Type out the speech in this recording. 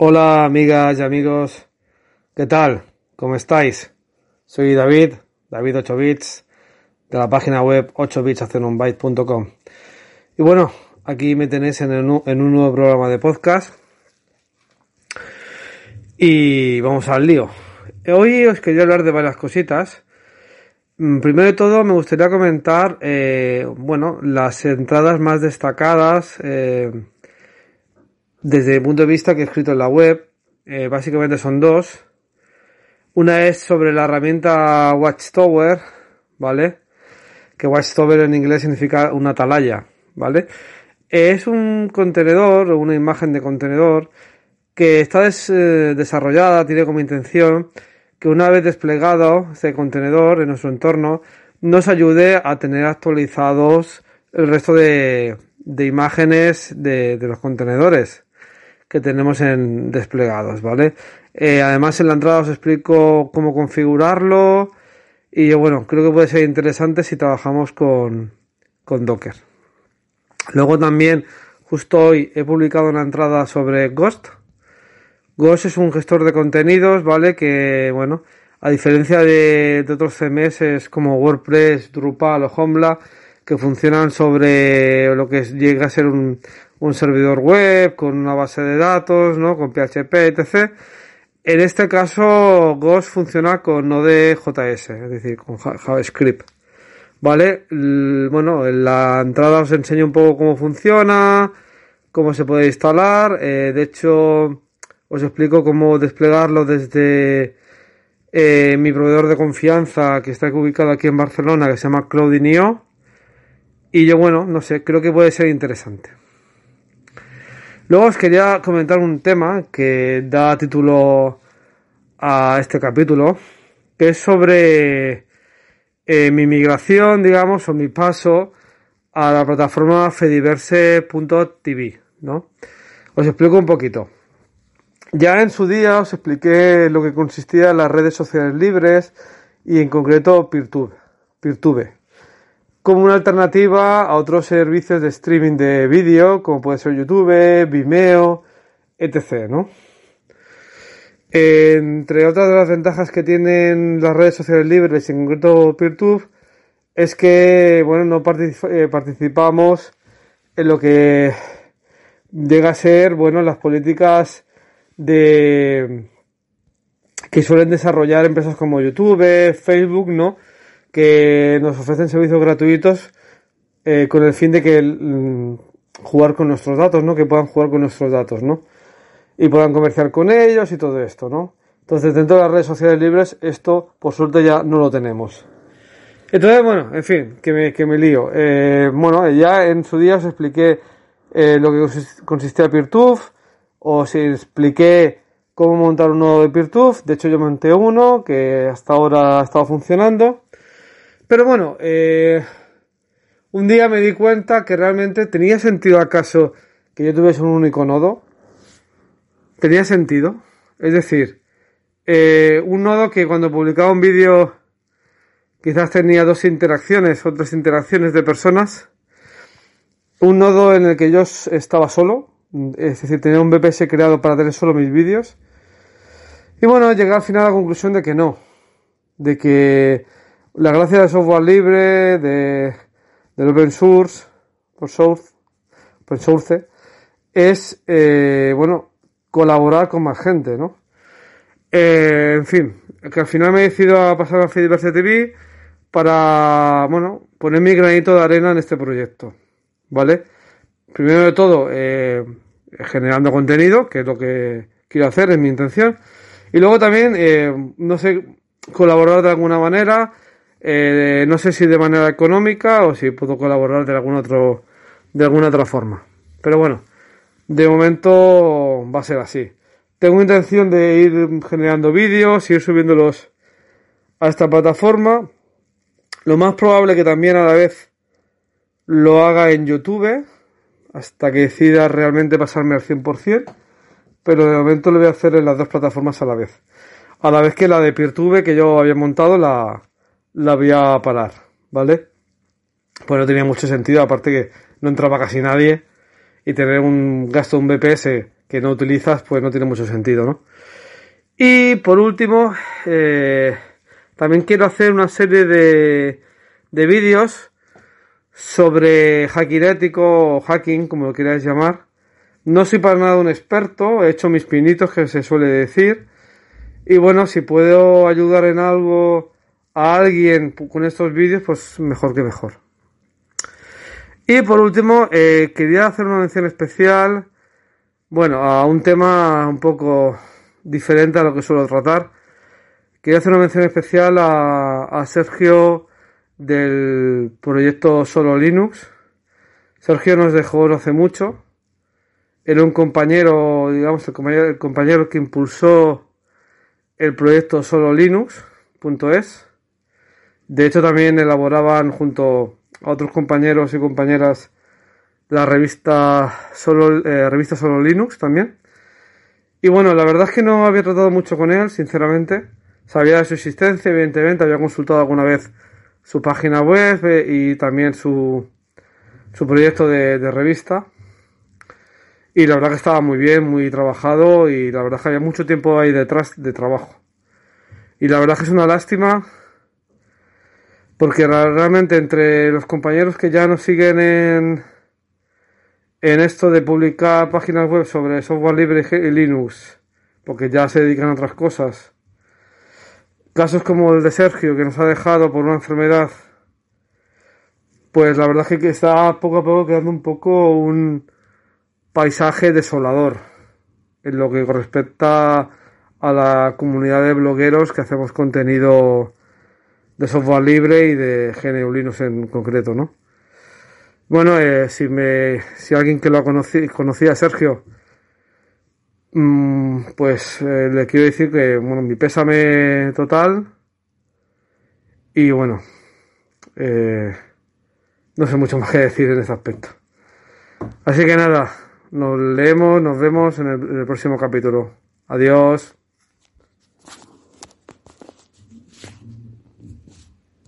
Hola amigas y amigos, ¿qué tal? ¿Cómo estáis? Soy David, David 8 bits, de la página web 8bits.com. Y bueno, aquí me tenéis en, un nuevo programa de podcast. Y vamos al lío. Hoy os quería hablar de varias cositas. Mm, primero de todo me gustaría comentar, eh, bueno, las entradas más destacadas, eh, desde el punto de vista que he escrito en la web, eh, básicamente son dos. Una es sobre la herramienta Watchtower, ¿vale? Que Watchtower en inglés significa una atalaya, ¿vale? Es un contenedor o una imagen de contenedor que está eh, desarrollada, tiene como intención que una vez desplegado ese contenedor en nuestro entorno, nos ayude a tener actualizados el resto de, imágenes de los contenedores que tenemos en desplegados, ¿vale? Eh, además en la entrada os explico cómo configurarlo y bueno, creo que puede ser interesante si trabajamos con, con Docker. Luego también, justo hoy he publicado una entrada sobre Ghost. Ghost es un gestor de contenidos, ¿vale? Que, bueno, a diferencia de, otros CMS como WordPress, Drupal o Homeland, que funcionan sobre lo que llega a ser un, un servidor web con una base de datos, ¿no? Con PHP, etc. En este caso, Ghost funciona con Node.js, es decir, con JavaScript. ¿Vale? Bueno, en la entrada os enseño un poco cómo funciona, cómo se puede instalar. Eh, de hecho, os explico cómo desplegarlo desde eh, mi proveedor de confianza que está ubicado aquí en Barcelona, que se llama Cloudinio. Y yo, bueno, no sé, creo que puede ser interesante. Luego os quería comentar un tema que da título a este capítulo, que es sobre eh, mi migración, digamos, o mi paso a la plataforma fediverse.tv, ¿no? Os explico un poquito. Ya en su día os expliqué lo que consistía en las redes sociales libres y en concreto Peertube. Peertube como una alternativa a otros servicios de streaming de vídeo, como puede ser YouTube, Vimeo, etc. ¿no? Entre otras de las ventajas que tienen las redes sociales libres, en concreto PeerTube, es que bueno, no eh, participamos en lo que llega a ser bueno, las políticas de que suelen desarrollar empresas como YouTube, Facebook, ¿no? que nos ofrecen servicios gratuitos eh, con el fin de que mm, jugar con nuestros datos, ¿no? Que puedan jugar con nuestros datos, ¿no? Y puedan comerciar con ellos y todo esto, ¿no? Entonces, dentro de las redes sociales libres, esto, por suerte, ya no lo tenemos. Entonces, bueno, en fin, que me, que me lío. Eh, bueno, ya en su día os expliqué eh, lo que consistía PeerTube, os expliqué cómo montar un nodo de PeerTube. De hecho, yo monté uno que hasta ahora ha estado funcionando. Pero bueno, eh, un día me di cuenta que realmente tenía sentido acaso que yo tuviese un único nodo. Tenía sentido. Es decir, eh, un nodo que cuando publicaba un vídeo quizás tenía dos interacciones o tres interacciones de personas. Un nodo en el que yo estaba solo, es decir, tenía un VPS creado para tener solo mis vídeos. Y bueno, llegué al final a la conclusión de que no, de que la gracia del software libre, de, del open source, open source, open source es, eh, bueno, colaborar con más gente, ¿no? Eh, en fin, que al final me he decidido a pasar a Fediverse TV para, bueno, poner mi granito de arena en este proyecto, ¿vale? Primero de todo, eh, generando contenido, que es lo que quiero hacer, es mi intención. Y luego también, no sé, colaborar de alguna manera, eh, no sé si de manera económica o si puedo colaborar de algún otro, de alguna otra forma. Pero bueno, de momento va a ser así. Tengo intención de ir generando vídeos, ir subiéndolos a esta plataforma. Lo más probable que también a la vez lo haga en YouTube, hasta que decida realmente pasarme al 100%, pero de momento lo voy a hacer en las dos plataformas a la vez. A la vez que la de Peertube que yo había montado la, la voy a parar, ¿vale? Pues no tenía mucho sentido, aparte que no entraba casi nadie y tener un gasto de un BPS que no utilizas, pues no tiene mucho sentido, ¿no? Y por último, eh, también quiero hacer una serie de, de vídeos sobre hacking ético o hacking, como lo queráis llamar. No soy para nada un experto, he hecho mis pinitos que se suele decir. Y bueno, si puedo ayudar en algo a alguien con estos vídeos, pues mejor que mejor. Y por último, eh, quería hacer una mención especial, bueno, a un tema un poco diferente a lo que suelo tratar. Quería hacer una mención especial a, Sergio del proyecto Solo Linux. Sergio nos dejó hace mucho. Era un compañero, digamos, el compañero, el compañero que impulsó el proyecto Solo Linux.es. De hecho, también elaboraban junto a otros compañeros y compañeras la revista Solo, eh, revista Solo Linux también. Y bueno, la verdad es que no había tratado mucho con él, sinceramente. Sabía de su existencia, evidentemente, había consultado alguna vez su página web eh, y también su, su proyecto de, revista. Y la verdad que estaba muy bien, muy trabajado y la verdad que había mucho tiempo ahí detrás de trabajo. Y la verdad que es una lástima porque realmente entre los compañeros que ya nos siguen en, en esto de publicar páginas web sobre software libre y Linux, porque ya se dedican a otras cosas. Casos como el de Sergio, que nos ha dejado por una enfermedad, pues la verdad es que está poco a poco quedando un poco un paisaje desolador en lo que respecta a la comunidad de blogueros que hacemos contenido de software libre y de GNU en concreto, ¿no? Bueno, eh, si me, si alguien que lo conocí, conocía Sergio, mmm, pues eh, le quiero decir que, bueno, mi pésame total y bueno, eh, no sé mucho más que decir en ese aspecto. Así que nada, nos leemos, nos vemos en el próximo capítulo. Adiós.